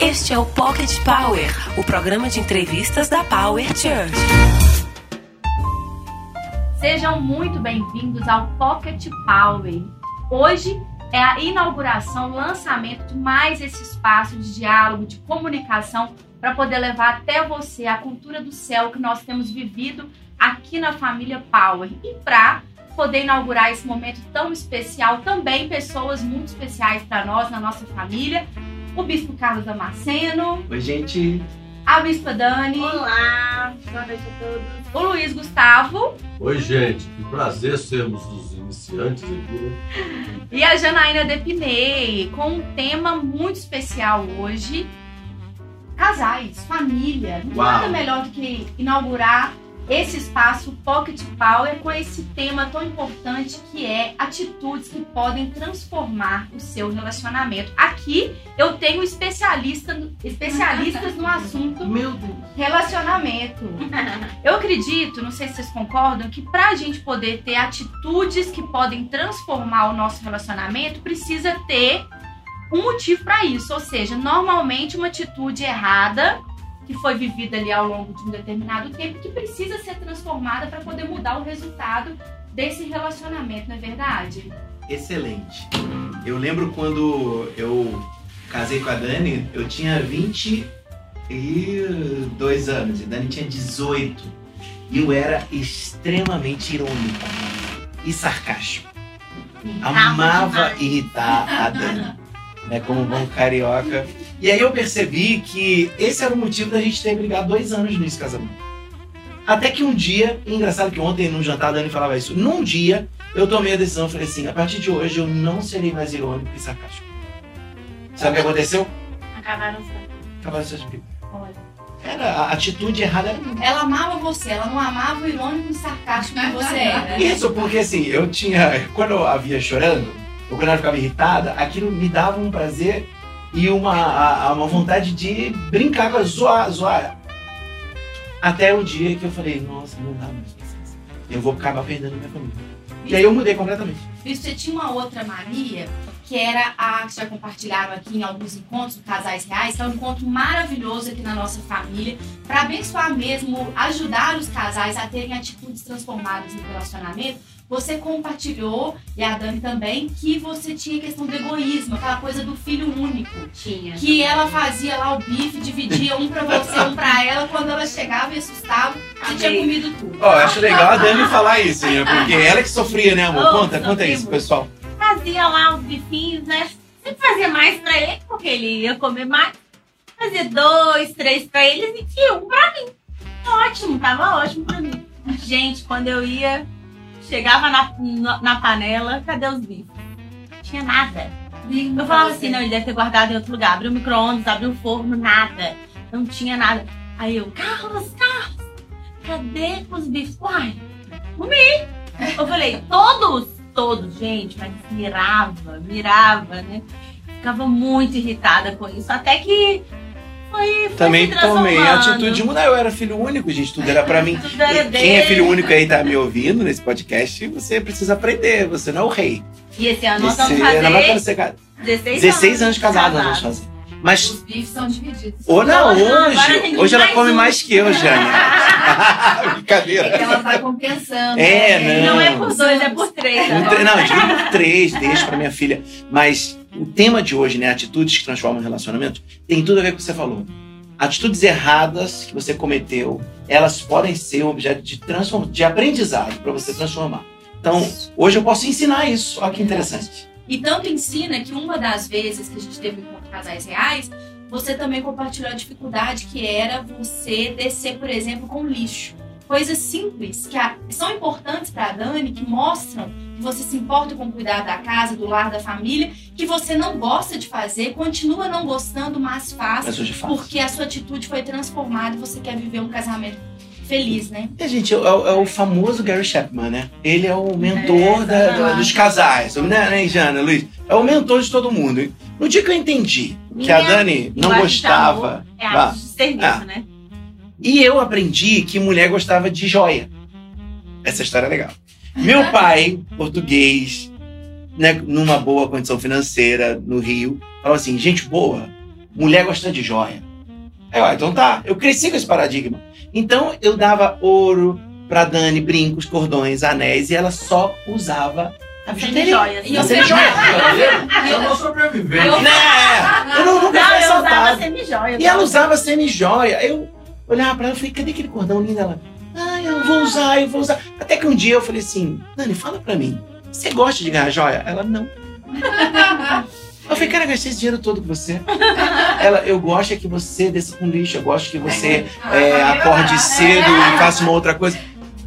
Este é o Pocket Power, o programa de entrevistas da Power Church. Sejam muito bem-vindos ao Pocket Power. Hoje é a inauguração, o lançamento de mais esse espaço de diálogo, de comunicação, para poder levar até você a cultura do céu que nós temos vivido aqui na família Power. E para poder inaugurar esse momento tão especial, também pessoas muito especiais para nós, na nossa família. O Bispo Carlos Damasceno. Oi, gente. A Bispa Dani. Olá, boa noite a todos. O Luiz Gustavo. Oi, gente. Que prazer sermos os iniciantes aqui. Né? E a Janaína Depinei, com um tema muito especial hoje. Casais, família. Uau. Nada melhor do que inaugurar esse espaço Pocket Power com esse tema tão importante que é atitudes que podem transformar o seu relacionamento. Aqui eu tenho especialista, especialistas no assunto relacionamento. Eu acredito, não sei se vocês concordam, que para a gente poder ter atitudes que podem transformar o nosso relacionamento, precisa ter um motivo para isso. Ou seja, normalmente uma atitude errada que foi vivida ali ao longo de um determinado tempo que precisa ser transformada para poder mudar o resultado desse relacionamento, não é verdade? Excelente. Eu lembro quando eu casei com a Dani, eu tinha 22 anos e a Dani tinha 18. E eu era extremamente irônico e sarcástico. Amava irritar a Dani. Né, como bom carioca. E aí eu percebi que esse era o motivo da gente ter brigado dois anos nesse casamento. Até que um dia, engraçado que ontem no jantar a Dani falava isso, num dia eu tomei a decisão, falei assim, a partir de hoje eu não serei mais irônico e sarcástico. Sabe o que aconteceu? Acabaram sendo. Acabaram suas brigas. Era, a atitude errada era minha. Ela amava você, ela não amava o irônico e sarcástico que você era. Isso, porque assim, eu tinha. Quando eu havia chorando, ou quando ela ficava irritada, aquilo me dava um prazer e uma, uma vontade de brincar a zoar, zoar. Até o dia que eu falei, nossa, não dá mais Eu vou acabar perdendo minha família. E aí eu mudei completamente. Você tinha uma outra mania, que era a que já compartilharam aqui em alguns encontros do Casais Reais, que é um encontro maravilhoso aqui na nossa família, para abençoar mesmo, ajudar os casais a terem atitudes transformadas no relacionamento você compartilhou, e a Dani também, que você tinha questão do egoísmo, aquela coisa do filho único. Tinha. Que ela fazia lá o bife, dividia um pra você, um pra ela. Quando ela chegava e assustava, você tinha comido tudo. Ó, oh, acho legal a Dani falar isso, né? Porque ela que sofria, né, amor? Conta, conta isso, pessoal. Fazia lá os bifinhos, né? Sempre fazia mais pra ele, porque ele ia comer mais. Fazia dois, três pra eles e tinha um pra mim. Ótimo, tava ótimo pra mim. Gente, quando eu ia Chegava na, na, na panela, cadê os bifes? Tinha nada. Eu falava assim, não, ele deve ter guardado em outro lugar. Abriu o micro-ondas, abriu o forno, nada. Não tinha nada. Aí eu, Carlos, Carlos, cadê os bifes? Uai, comi. Eu falei, todos? Todos, gente, mas mirava, mirava, né? Ficava muito irritada com isso. Até que foi, foi Também tomei a atitude de mudar. Eu era filho único, gente, tudo era pra mim. Quem é filho único aí tá me ouvindo nesse podcast, você precisa aprender, você não é o rei. E esse ano nós vamos fazer... Não vai ser... 16, 16 anos, de casado nós vamos fazer. Mas. Os bifes são divididos. Ou não, hoje. Hoje ela come um. mais que eu, Jane. Brincadeira. É ela vai compensando. É, né? não. Não é por dois, é por três. Não, eu digo por três, deixa pra minha filha. Mas o tema de hoje, né, atitudes que transformam relacionamento, tem tudo a ver com o que você falou. Atitudes erradas que você cometeu, elas podem ser um objeto de, transform... de aprendizado para você transformar. Então, hoje eu posso ensinar isso. Olha que interessante. E tanto ensina que uma das vezes que a gente teve com casais reais, você também compartilhou a dificuldade que era você descer, por exemplo, com lixo. Coisas simples que são importantes para a Dani, que mostram que você se importa com cuidar da casa, do lar, da família, que você não gosta de fazer, continua não gostando, mas faz, porque a sua atitude foi transformada e você quer viver um casamento feliz, né? É, gente, é, é, o famoso Gary Chapman, né? Ele é o mentor é, da, dos casais, né, né, Jana, Luiz? É o mentor de todo mundo. No dia que eu entendi Minha que a Dani não gostava. É a de serviço, ah, né? E eu aprendi que mulher gostava de joia. Essa história é legal. Meu pai, português, né, numa boa condição financeira no Rio, falou assim: gente boa mulher gosta de joia. Aí, ó, então tá, eu cresci com esse paradigma. Então eu dava ouro pra Dani, brincos, cordões, anéis, e ela só usava a bijuteria. Semijoias. E eu sempre- semijoia. É uma sobrevivente. Né? Eu não, nunca Não, fui eu usava assaltado. semijoia. E ela usava semijoia. Eu olhava pra ela e falei, cadê aquele cordão lindo? Ela, ah, eu vou usar, eu vou usar. Até que um dia eu falei assim, Dani, fala pra mim, você gosta de ganhar joia? Ela, não. Eu falei, cara, eu gastei esse dinheiro todo com você. Ela, eu gosto é que você desça com lixo, eu gosto que você é, acorde cedo e faça uma outra coisa.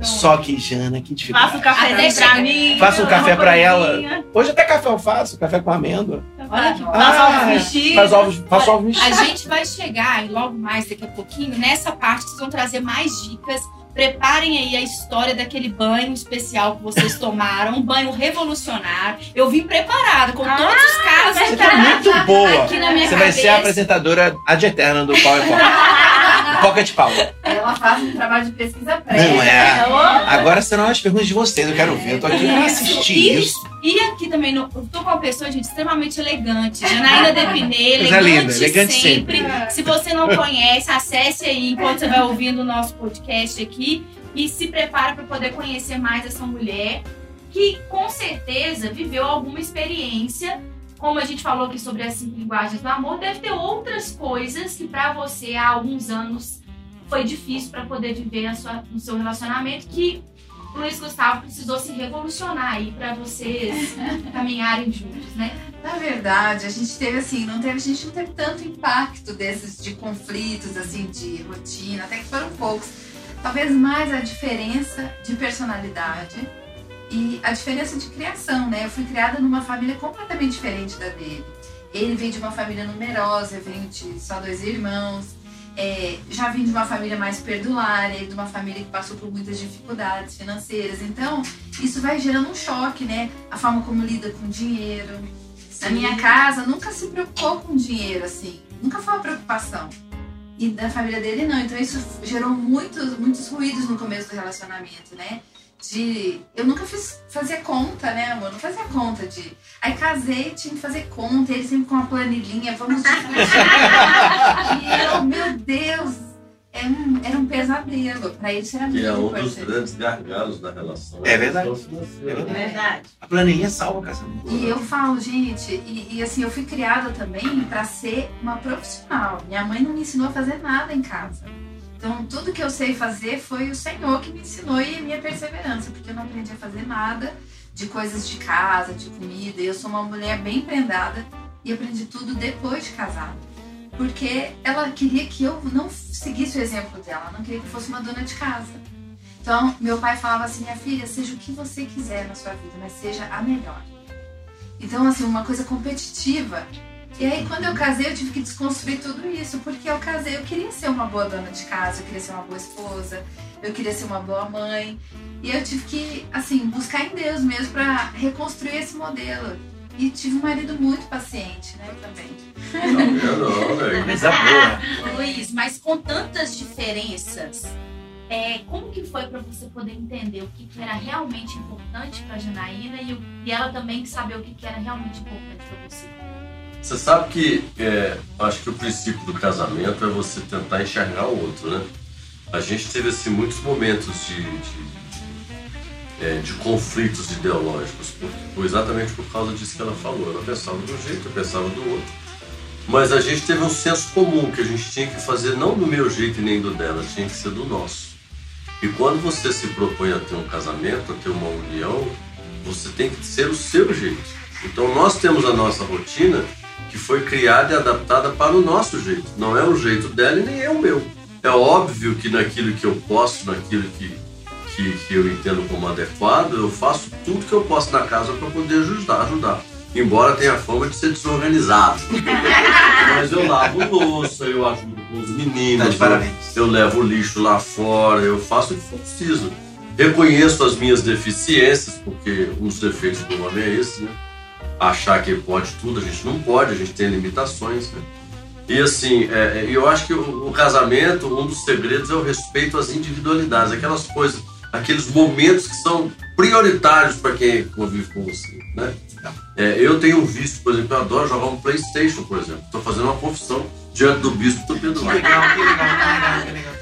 Só que, Jana, que Faça dificuldade. um cafezinho Até pra mim. Faça um café pra ela. Hoje até café eu faço, café com amêndoa. Olha que Faça ovos Ah, mexidos. Faz ovos, faço ovos A mexidos. gente vai chegar e logo mais daqui a pouquinho nessa parte vocês vão trazer mais dicas. Preparem aí a história daquele banho especial que vocês tomaram, um banho revolucionário. Eu vim preparada com Ah, todos os casos Você tá muito boa. aqui na minha Você vai ser a cabeça. apresentadora ad eterna do PowerPoint. Pocket Power. Ela faz um trabalho de pesquisa prévia. Não é. Agora serão as perguntas de vocês, eu quero ver. Eu tô aqui pra assistir Isso. isso. E aqui também, no- eu tô com uma pessoa, gente, extremamente elegante. Janaína Depinê, elegante, linda, elegante sempre. Se você não conhece, acesse aí enquanto você vai ouvindo o nosso podcast aqui e se prepara para poder conhecer mais essa mulher que com certeza viveu alguma experiência. Como a gente falou aqui sobre as cinco linguagens do amor, deve ter outras coisas que para você há alguns anos foi difícil para poder viver a sua, no seu relacionamento que o Luiz Gustavo precisou se revolucionar aí para vocês caminharem juntos, né? Na verdade, a gente teve assim, não teve, a gente não teve tanto impacto desses de conflitos, assim, de rotina, até que foram poucos. Talvez mais a diferença de personalidade e a diferença de criação, né? Eu fui criada numa família completamente diferente da dele. Ele veio de uma família numerosa, eu venho de só dois irmãos. É, já vim de uma família mais perdulária, de uma família que passou por muitas dificuldades financeiras. Então, isso vai gerando um choque, né? A forma como lida com dinheiro. Na minha casa, nunca se preocupou com dinheiro, assim. Nunca foi uma preocupação. E da família dele, não. Então, isso gerou muitos, muitos ruídos no começo do relacionamento, né? De. Eu nunca fiz fazer conta, né, amor? Não fazia conta de. Aí casei, tinha que fazer conta, ele sempre com uma planilhinha, vamos discutir. e eu, meu Deus, é um, era um pesadelo. Pra ele isso era Que muito é um dos grandes gargalos da relação. É verdade. É verdade. Verdade. A planilha salva o casamento. E eu falo, gente, e, e assim, eu fui criada também pra ser uma profissional. Minha mãe não me ensinou a fazer nada em casa. Então, tudo que eu sei fazer foi o Senhor que me ensinou e a minha perseverança, porque eu não aprendi a fazer nada de coisas de casa, de comida. Eu sou uma mulher bem prendada e aprendi tudo depois de casada. Porque ela queria que eu não seguisse o exemplo dela, ela não queria que eu fosse uma dona de casa. Então, meu pai falava assim: minha filha, seja o que você quiser na sua vida, mas seja a melhor. Então, assim, uma coisa competitiva. E aí, quando eu casei, eu tive que desconstruir tudo isso, porque eu casei, eu queria ser uma boa dona de casa, eu queria ser uma boa esposa, eu queria ser uma boa mãe. E eu tive que, assim, buscar em Deus mesmo pra reconstruir esse modelo. E tive um marido muito paciente, né, também. Não, eu não, velho. Coisa boa. Luiz, mas com tantas diferenças, é, como que foi para você poder entender o que, que era realmente importante para Janaína e, e ela também saber o que, que era realmente importante para você? Você sabe que é, acho que o princípio do casamento é você tentar enxergar o outro, né? A gente teve assim, muitos momentos de, de, é, de conflitos ideológicos, por, por- exatamente por causa disso que ela falou. Ela pensava de um jeito, eu pensava do outro. Mas a gente teve um senso comum que a gente tinha que fazer não do meu jeito e nem do dela, tinha que ser do nosso. E quando você se propõe a ter um casamento, a ter uma união, você tem que ser o seu jeito. Então nós temos a nossa rotina que foi criada e adaptada para o nosso jeito. Não é o jeito dela e nem é o meu. É óbvio que naquilo que eu posso, naquilo que, que, que eu entendo como adequado, eu faço tudo que eu posso na casa para poder ajudar, ajudar. Embora tenha a fama de ser desorganizado. Mas eu lavo louça, eu ajudo com os Tá meninos, de eu, eu levo o lixo lá fora, eu faço o que for preciso. Reconheço as minhas deficiências, porque um dos defeitos do homem é esse, né? Achar que pode tudo, a gente não pode, a gente tem limitações, né? E assim, é, é, eu acho que o, o casamento, um dos segredos é o respeito às individualidades, aquelas coisas, aqueles momentos que são prioritários para quem convive com você, né? É, eu tenho visto, por exemplo, eu adoro jogar um Playstation, por exemplo. Estou fazendo uma confissão diante do bispo do Pedro Que legal, que legal, que legal, que legal.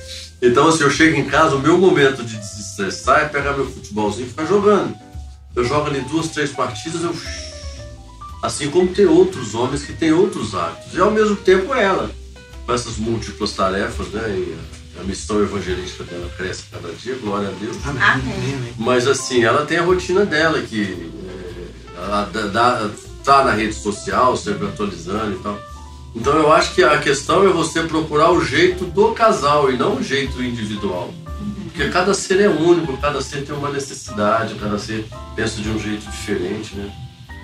Então, assim, eu chego em casa, o meu momento de desestressar é pegar meu futebolzinho e ficar jogando. Eu jogo ali duas, três partidas, eu. Assim como tem outros homens que têm outros hábitos. E ao mesmo tempo ela, com essas múltiplas tarefas, né? E a missão evangelística dela cresce cada dia, glória a Deus. Amém. Mas assim, ela tem a rotina dela, que é, ela dá, dá- tá na rede social, sempre atualizando e tal. Então eu acho que a questão é você procurar o jeito do casal e não o jeito individual. Porque cada ser é único, cada ser tem uma necessidade, cada ser pensa de um jeito diferente, né?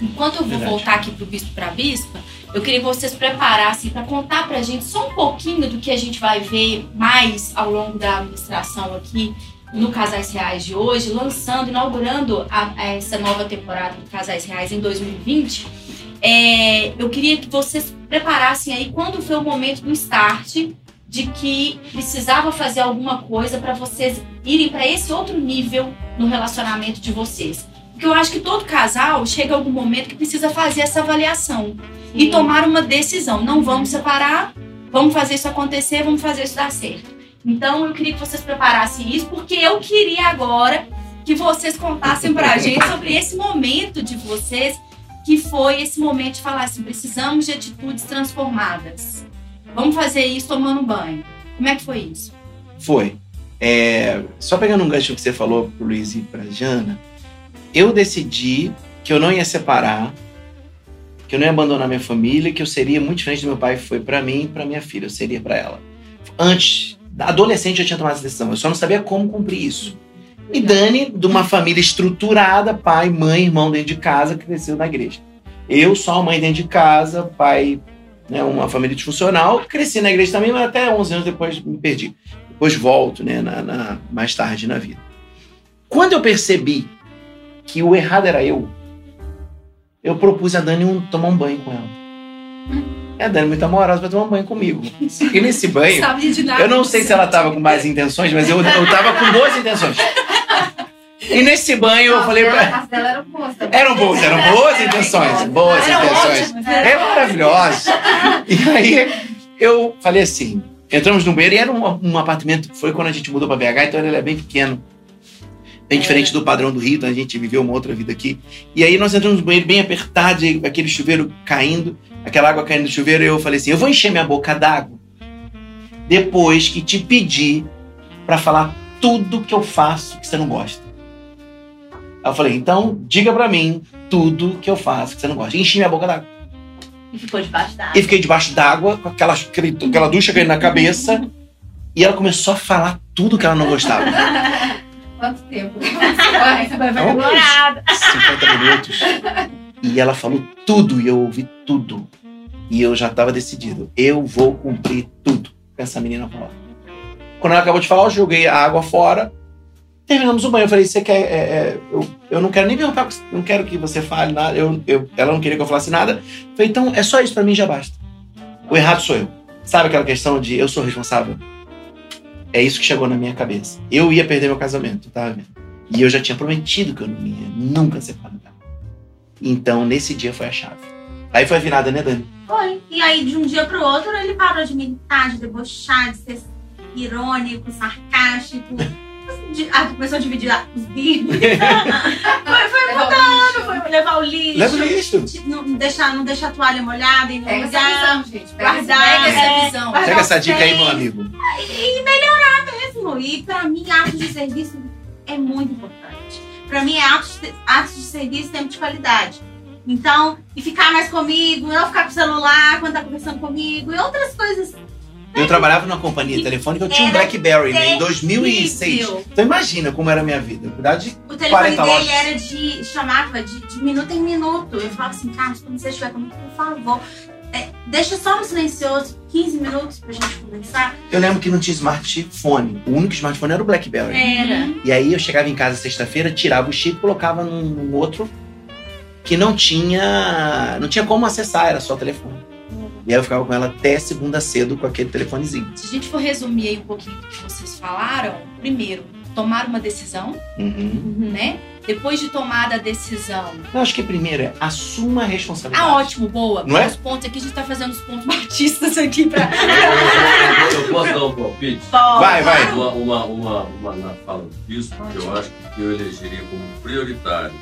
Enquanto eu vou Verdade. voltar aqui pro bispo para bispa, eu queria que vocês preparassem para contar pra gente só um pouquinho do que a gente vai ver mais ao longo da administração aqui no Casais Reais de hoje, lançando, inaugurando a- a essa nova temporada do Casais Reais em 2020. É, eu queria que vocês preparassem aí quando foi o momento do start de que precisava fazer alguma coisa para vocês irem para esse outro nível no relacionamento de vocês. Porque eu acho que todo casal chega a algum momento que precisa fazer essa avaliação e tomar uma decisão. Não vamos separar, vamos fazer isso acontecer, vamos fazer isso dar certo. Então eu queria que vocês preparassem isso, porque eu queria agora que vocês contassem pra gente sobre esse momento de vocês, que foi esse momento de falar assim: precisamos de atitudes transformadas. Vamos fazer isso tomando banho. Como é que foi isso? Foi. É, só pegando um gancho que você falou pro Luiz e pra Jana, eu decidi que eu não ia separar, que eu não ia abandonar minha família, que eu seria muito diferente do meu pai foi pra mim e pra minha filha, eu seria pra ela. Antes, adolescente eu tinha tomado essa decisão, eu só não sabia como cumprir isso. E Dani, de uma família estruturada, pai, mãe, irmão dentro de casa, cresceu na igreja. Eu, só mãe dentro de casa, pai, né, uma família disfuncional, cresci na igreja também, mas até 11 anos depois me perdi depois volto, né, na, na- mais tarde na vida. Quando eu percebi que o errado era eu, eu propus a Dani um, tomar um banho com ela. E a Dani, muito amorosa, vai tomar um banho comigo. E nesse banho, Sabe de nada. eu não sei se ela tava com mais intenções, mas eu, eu tava com boas intenções. E nesse banho eu falei pra dela eram boas também. Eram boas, eram boas intenções, boas intenções. ótimas, É maravilhoso. E aí eu falei assim: entramos no banheiro e era um, um apartamento, foi quando a gente mudou para BH, então ele é bem pequeno. Bem diferente do padrão do Rio, então a gente viveu uma outra vida aqui. E aí nós entramos no banheiro bem apertado, aquele chuveiro caindo, aquela água caindo do chuveiro, e eu falei assim: eu vou encher minha boca d'água depois que te pedir para falar tudo que eu faço que você não gosta. Aí eu falei: então diga para mim tudo que eu faço que você não gosta. E enchi minha boca d'água. E ficou debaixo da E fiquei debaixo d'água, com aquela, aquela ducha caindo na cabeça. E ela começou a falar tudo que ela não gostava. Quanto tempo? Vai, vai. Então, Dourada. 50 minutos. E ela falou tudo e eu ouvi tudo. E eu já estava decidido. Eu vou cumprir tudo que essa menina falou. Quando ela acabou de falar, eu joguei a água fora. Terminamos o banho. Eu falei, você quer. é, é, eu, eu não quero nem perguntar, não quero que você fale nada. Eu, eu- ela não queria que eu falasse nada. Eu falei, então é só isso pra mim já basta. O errado sou eu. Sabe aquela questão de eu sou responsável? É isso que chegou na minha cabeça. Eu ia perder meu casamento, tá vendo? E eu já tinha prometido que eu não ia nunca separar dela. Então, nesse dia foi a chave. Aí foi a virada, né, Dani? Foi. E aí, de um dia pro outro, ele parou de militar, de debochar, de ser irônico, sarcástico. De, ah, começou a dividir os bicos. foi, foi Levar o mudando, lixo. foi levar o lixo. Leva o lixo. de- Não deixar, não deixar a toalha molhada e não Pega essa lugar. visão, gente. Pega essa Guardar, visão. Pega é, essa visão. guardar Pega essa dica aí, meu amigo. E melhorar E pra mim, atos de serviço é muito importante. Pra mim, é atos de, atos de serviço tempo de qualidade. Então, e ficar mais comigo, não ficar com o celular quando tá conversando comigo, e outras coisas. Eu trabalhava numa companhia telefônica, eu tinha um Blackberry, né, em 2006. terrível. Então imagina como era a minha vida. Cuidado de O telefone 40 dele lojas. era de. chamava de, de minuto em minuto. Eu falava assim, Carlos, quando você estiver comigo, por favor, é, deixa só no silencioso 15 minutos pra gente conversar. Eu lembro que não tinha smartphone. O único smartphone era o Blackberry. Era. E aí eu chegava em casa sexta-feira, tirava o chip e colocava num, num outro que não tinha. não tinha como acessar, era só telefone. E aí eu ficava com ela até segunda cedo com aquele telefonezinho. Se a gente for resumir aí um pouquinho do que vocês falaram, primeiro, tomar uma decisão, Uhum. né? Depois de tomada a decisão. Eu acho que primeiro é assuma a responsabilidade. Ah, ótimo, boa. Não é? Os pontos aqui, a gente tá fazendo os pontos batistas aqui pra. Eu, posso dar um palpite? Vai, vai. Uma, uma, uma, uma na fala do bispo, que eu acho que eu elegeria como prioritário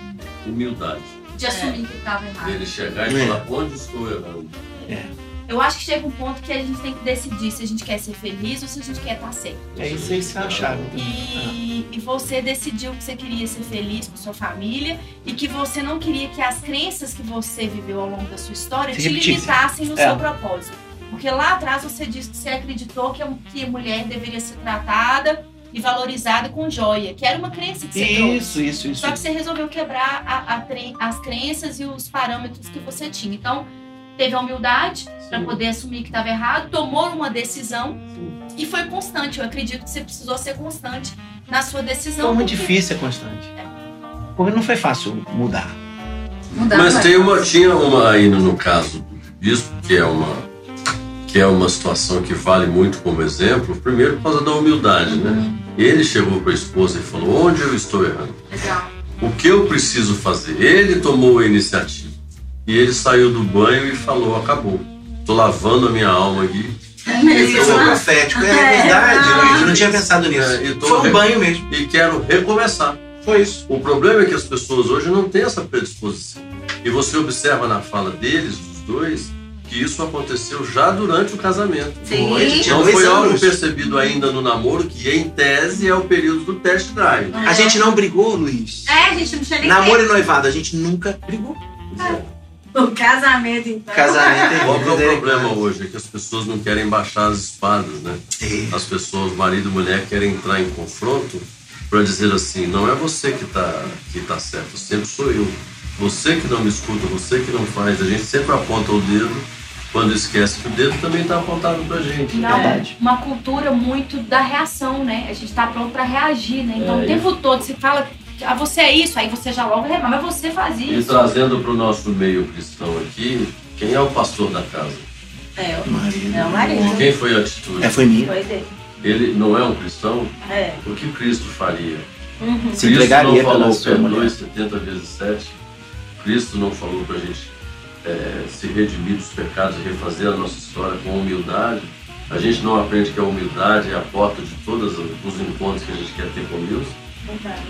humildade. De assumir que estava errado. Ele chegar e É. falar onde estou errando. Eu acho que chega um ponto que a gente tem que decidir se a gente quer ser feliz ou se a gente quer estar certo. É isso aí, isso é a chave. E, e você decidiu que você queria ser feliz com sua família e que você não queria que as crenças que você viveu ao longo da sua história Se te limitassem no É. seu propósito. Porque lá atrás você disse que você acreditou que a, que a mulher deveria ser tratada e valorizada com joia, que era uma crença que você trouxe. Isso, isso, isso. Só que você resolveu quebrar a- a as crenças e os parâmetros que você tinha. Então, teve a humildade para Sim. poder assumir que estava errado, tomou uma decisão e foi constante. Eu acredito que você precisou ser constante na sua decisão. Foi muito porque- difícil, Constante. Porque não foi fácil mudar. Mudar Mas tem uma, tinha uma aí no, caso do bispo, que é uma que é uma situação que vale muito como exemplo, primeiro por causa da humildade, né? Ele chegou para a esposa e falou: onde eu estou errando? Legal. O que eu preciso fazer? Ele tomou a iniciativa. E ele saiu do banho e falou: acabou. Estou lavando a minha alma aqui. Eu sou profético, é verdade, Luiz. Eu não tinha pensado nisso. É, tô- Foi um banho mesmo. E quero recomeçar. Foi isso. O problema é que as pessoas hoje não têm essa predisposição. E você observa na fala deles, dos dois, que isso aconteceu já durante o casamento. Sim. Não foi algo percebido ainda no namoro, que em tese é o período do test drive. A gente não brigou, Luiz. É, a gente não tinha nem Namoro e noivado, a gente nunca brigou. O casamento, então. Casamento é Qual que é o misericórdia. problema hoje? É que as pessoas não querem baixar as espadas, né? É. As pessoas, marido e mulher, querem entrar em confronto para dizer assim: não é você que está que tá certo, sempre sou eu. Você que não me escuta, você que não faz. A gente sempre aponta o dedo quando esquece que o dedo também está apontado para gente. Não, Verdade. uma cultura muito da reação, né? A gente tá pronto para reagir, né? Então É, o tempo todo se fala, ah, você é isso, aí você já logo reclama, mas você faz E isso. trazendo para o nosso meio cristão aqui, quem é o pastor da casa? É, o- Marido. é o marido. Quem foi a atitude? É, foi minha. Foi dele. Ele não é um cristão? É. O que Cristo faria? Uhum. Se Cristo não falou perdoe mulher. 70 vezes 7. Cristo não falou para a gente é, se redimir dos pecados e refazer a nossa história com humildade. A gente não aprende que a humildade é a porta de todos os encontros que a gente quer ter com Deus. Verdade.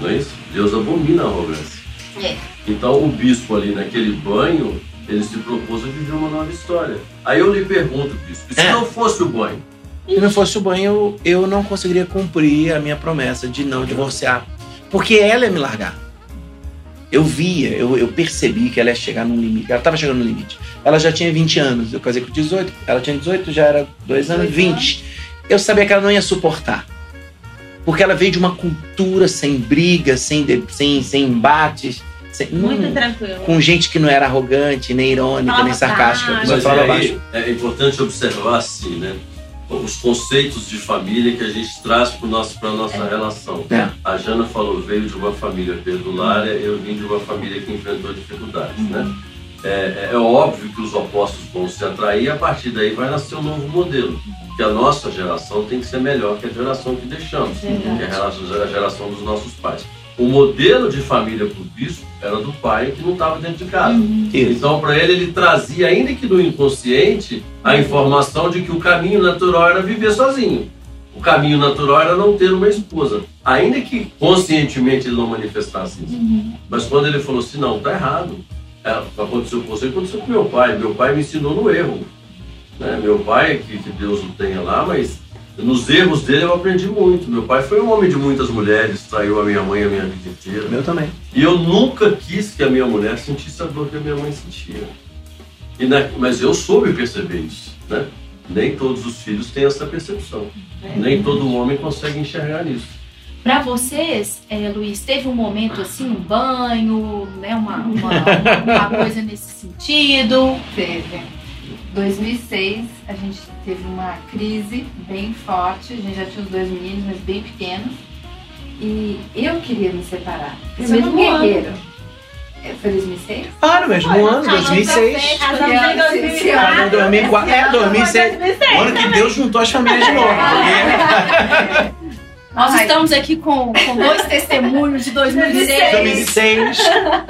Não é isso? Deus abomina a arrogância. É. Então o bispo ali naquele banho, ele se propôs a viver uma nova história. Aí eu lhe pergunto, bispo, e se É. não fosse o banho? Se não fosse o banho, eu, eu não conseguiria cumprir a minha promessa de não divorciar. Porque ela ia me largar. Eu via, eu, eu percebi que ela ia chegar num limite. Ela estava chegando no limite. Ela já tinha 20 anos. Eu casei com 18. Ela tinha 18, já era dois anos, 20. Eu sabia que ela não ia suportar. Porque ela veio de uma cultura sem briga, sem, de- sem, sem embates. sem- Muito não- tranquilo. com gente que não era arrogante, nem irônica, nem sarcástica. baixo. Mas baixo. aí, é importante observar assim, né? Os conceitos de família que a gente traz para a nossa relação. É. A Jana falou, veio de uma família perdulária, eu vim de uma família que enfrentou dificuldades, né? É, é- é óbvio que os opostos vão se atrair e a partir daí vai nascer um novo modelo. Que a nossa geração tem que ser melhor que a geração que deixamos, que é a geração- a geração dos nossos pais. O modelo de família para o bispo era do pai que não estava dentro de casa. Isso. Então, para ele, ele trazia, ainda que no inconsciente, a informação de que o caminho natural era viver sozinho. O caminho natural era não ter uma esposa. Ainda que conscientemente ele não manifestasse isso. Mas quando ele falou assim, não, tá errado. É, aconteceu com você, aconteceu com meu pai. Meu pai me ensinou no erro. Né? Meu pai, que, que Deus o tenha lá, mas nos erros dele eu aprendi muito. Meu pai foi um homem de muitas mulheres, traiu a minha mãe a minha vida inteira. Meu também. E eu nunca quis que a minha mulher sentisse a dor que a minha mãe sentia. E na- mas eu soube perceber isso, né? Nem todos os filhos têm essa percepção. Nem todo homem consegue enxergar isso. Pra vocês, é, Luiz, teve um momento assim, um banho, né, uma, uma, uma- uma coisa nesse sentido? Teve. 2006, a gente teve uma crise bem forte. A gente já tinha os dois meninos, mas bem pequenos. E eu queria me separar. No Você é um mesmo ano. guerreiro. É, Foi 2006? Ah, no mesmo Foi, ano, casamos 2006. Casamos em ano, 2004. Ah, 2004, é, 2006. O ano que Deus juntou as famílias de novo. Nós Ai. estamos aqui com, com dois testemunhos de 2006. 2006.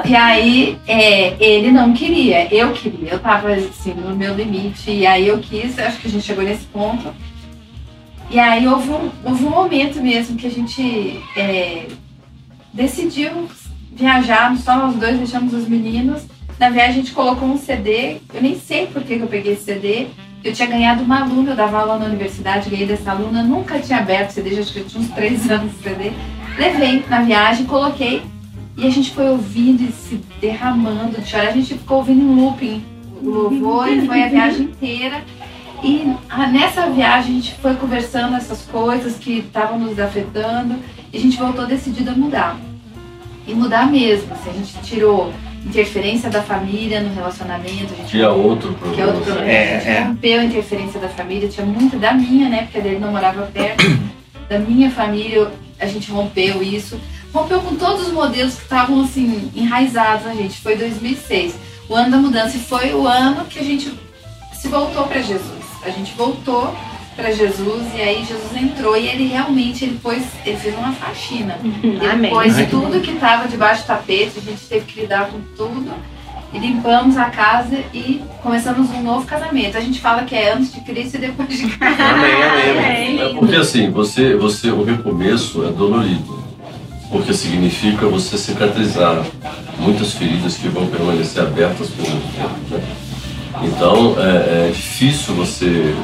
E aí, é, ele não queria, eu queria. Eu tava assim, no meu limite. E aí eu quis, acho que a gente chegou nesse ponto. E aí houve um, houve um momento mesmo que a gente é, decidiu viajar, só nós dois deixamos os meninos. Na viagem a gente colocou um CD, eu nem sei por que, que eu peguei esse CD. Eu tinha ganhado uma aluna, eu dava aula na universidade, ganhei dessa aluna, nunca tinha aberto CD, acho que eu tinha uns três anos de CD. Levei na viagem, coloquei e a gente foi ouvindo e se derramando de chorar. A gente ficou ouvindo em looping o louvor e foi a viagem inteira. E nessa viagem a gente foi conversando essas coisas que estavam nos afetando e a gente voltou decidida a mudar. E mudar mesmo. Assim, a gente tirou interferência da família no relacionamento. A gente que é outro problema. Que é outro problema. É, a gente é. rompeu a interferência da família, tinha muito da minha, né? Porque ele não morava perto. da minha família, a gente rompeu isso. Rompeu com todos os modelos que estavam assim, enraizados na gente. Foi 2006. O ano da mudança e foi o ano que a gente se voltou para Jesus. A gente voltou para Jesus e aí Jesus entrou e ele realmente ele pôs, ele fez uma faxina. Ele Amém. pôs Ai, tudo que estava debaixo do tapete, a gente teve que lidar com tudo. E limpamos a casa e começamos um novo casamento. A gente fala que é antes de Cristo e depois de Cristo. Amém, amém. É porque assim, você, você, o recomeço é dolorido. Porque significa você cicatrizar muitas feridas que vão permanecer abertas por muito tempo. Né? Então é, é difícil você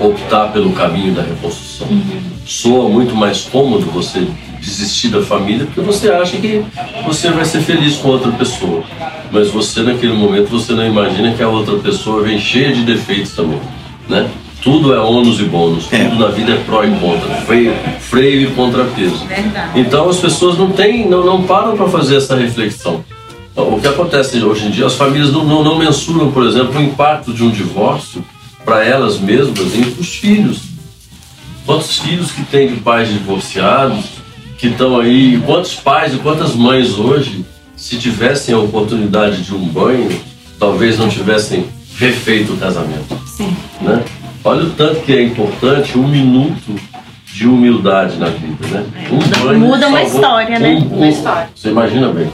optar pelo caminho da reconstrução. Uhum. Soa muito mais cômodo você desistir da família porque você acha que você vai ser feliz com outra pessoa. Mas você naquele momento você não imagina que a outra pessoa vem cheia de defeitos também, né? Tudo é ônus e bônus, é. tudo na vida é pró e contra, freio, freio e contrapeso. Verdade. Então as pessoas não têm, não, não param para fazer essa reflexão. O que acontece hoje em dia, as famílias não, não, não mensuram, por exemplo, o impacto de um divórcio para elas mesmas e para os filhos. Quantos filhos que têm de pais divorciados, que estão aí, quantos pais e quantas mães hoje, se tivessem a oportunidade de um banho, talvez não tivessem refeito o casamento. Sim. Né? Olha o tanto que é importante um minuto de humildade na vida, né? É, um banho muda uma história, né? Um, uma história. Você imagina bem.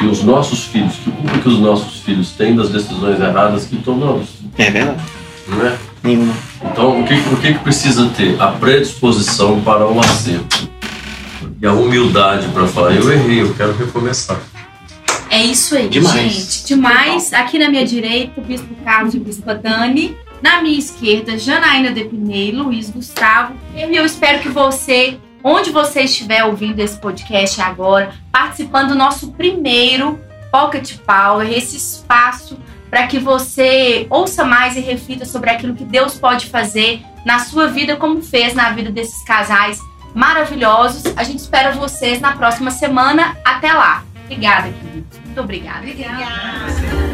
E os nossos filhos, que culpa que os nossos filhos têm das decisões erradas que tomamos? É verdade. Não é? Nenhuma. Então, o que, o que precisa ter? A predisposição para o acerto. E a humildade para falar, eu errei, eu quero recomeçar. É isso aí, demais. gente. Demais. Aqui na minha direita, o Bispo Carlos e o Bispo Dani. Na minha esquerda, Janaína Depinei, Luiz Gustavo. E eu espero que você, onde você estiver ouvindo esse podcast agora, participando do nosso primeiro Pocket Power, esse espaço para que você ouça mais e reflita sobre aquilo que Deus pode fazer na sua vida, como fez na vida desses casais maravilhosos. A gente espera vocês na próxima semana. Até lá. Obrigada, queridos. Muito obrigada. Obrigada. obrigada.